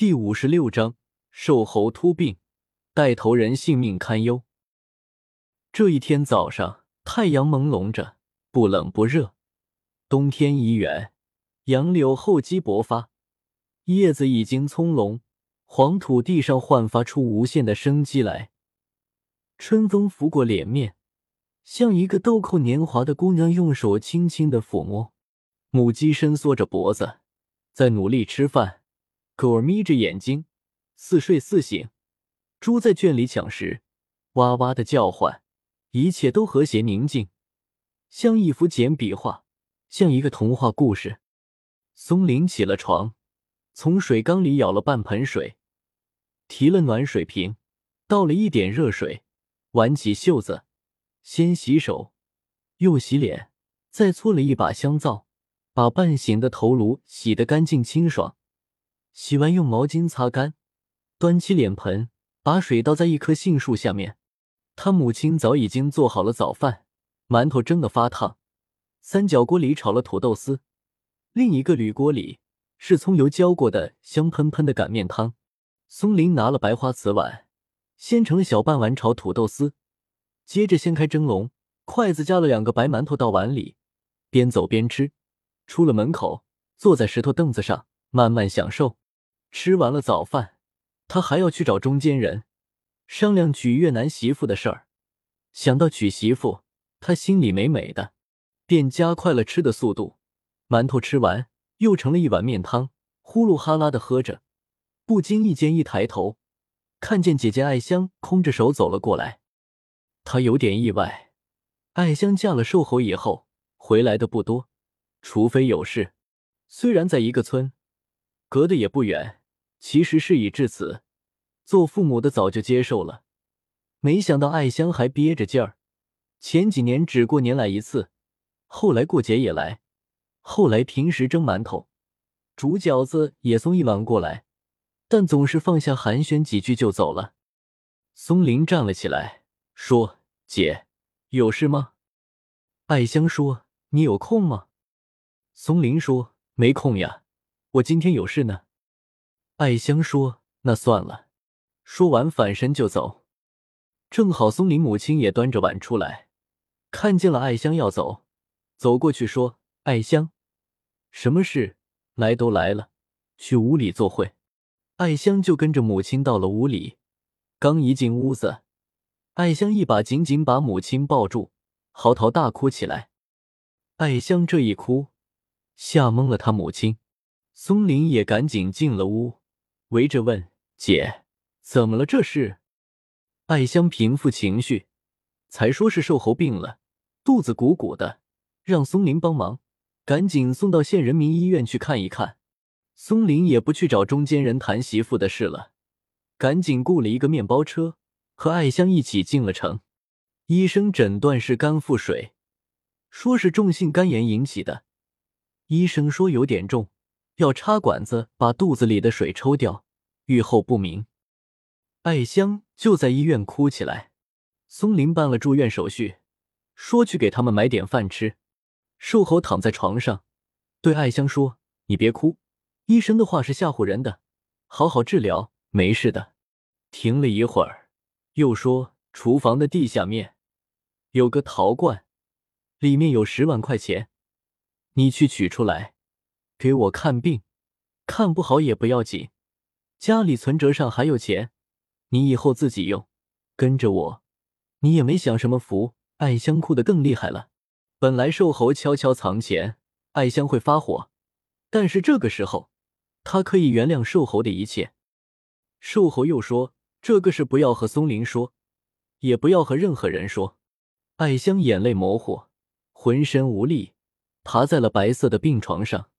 第五十六章瘦猴突病，带头人性命堪忧。这一天早上，太阳朦胧着，不冷不热。冬天已远，杨柳厚积薄发，叶子已经葱茏，黄土地上焕发出无限的生机来。春风拂过脸面，像一个豆蔻年华的姑娘，用手轻轻的抚摸。母鸡伸缩着脖子，在努力吃饭。狗儿眯着眼睛，似睡似醒；猪在圈里抢食，哇哇的叫唤。一切都和谐宁静，像一幅简笔画，像一个童话故事。松林起了床，从水缸里舀了半盆水，提了暖水瓶，倒了一点热水，挽起袖子，先洗手，又洗脸，再搓了一把香皂，把半醒的头颅洗得干净清爽。洗完，用毛巾擦干，端起脸盆，把水倒在一棵杏树下面。他母亲早已经做好了早饭，馒头蒸得发烫，三角锅里炒了土豆丝，另一个铝锅里是葱油浇过的香喷喷的擀面汤。松林拿了白花瓷碗，先盛了小半碗炒土豆丝，接着掀开蒸笼，筷子夹了两个白馒头到碗里，边走边吃。出了门口，坐在石头凳子上慢慢享受。吃完了早饭，他还要去找中间人商量娶越南媳妇的事儿。想到娶媳妇，他心里美美的，便加快了吃的速度。馒头吃完，又盛了一碗面汤，呼噜哈拉的喝着。不经意间一抬头，看见姐姐艾香空着手走了过来。他有点意外，艾香嫁了瘦猴以后回来的不多，除非有事。虽然在一个村，隔得也不远。其实事已至此，做父母的早就接受了。没想到艾香还憋着劲儿，前几年只过年来一次，后来过节也来，后来平时蒸馒头、煮饺子也送一碗过来，但总是放下寒暄几句就走了。松林站了起来，说：“姐，有事吗？”艾香说：“你有空吗？”松林说：“没空呀，我今天有事呢。”艾香说：“那算了。”说完反身就走。正好松林母亲也端着碗出来，看见了艾香要走，走过去说：“艾香，什么事？来都来了，去屋里坐会。”艾香就跟着母亲到了屋里。刚一进屋子，艾香一把紧紧把母亲抱住，嚎啕大哭起来。艾香这一哭，吓懵了他母亲。松林也赶紧进了屋。围着问姐怎么了？这是艾香平复情绪，才说是瘦猴病了，肚子鼓鼓的，让松林帮忙，赶紧送到县人民医院去看一看。松林也不去找中间人谈媳妇的事了，赶紧雇了一个面包车，和艾香一起进了城。医生诊断是肝腹水，说是重性肝炎引起的。医生说有点重。要插管子把肚子里的水抽掉，愈后不明。艾香就在医院哭起来。松林办了住院手续，说去给他们买点饭吃。瘦猴躺在床上，对艾香说：“你别哭，医生的话是吓唬人的，好好治疗，没事的。”停了一会儿，又说：“厨房的地下面有个陶罐，里面有十万块钱，你去取出来。”给我看病，看不好也不要紧，家里存折上还有钱，你以后自己用。跟着我，你也没享什么福。艾香哭得更厉害了。本来瘦猴悄悄藏钱，艾香会发火，但是这个时候，他可以原谅瘦猴的一切。瘦猴又说：“这个事不要和松林说，也不要和任何人说。”艾香眼泪模糊，浑身无力，爬在了白色的病床上。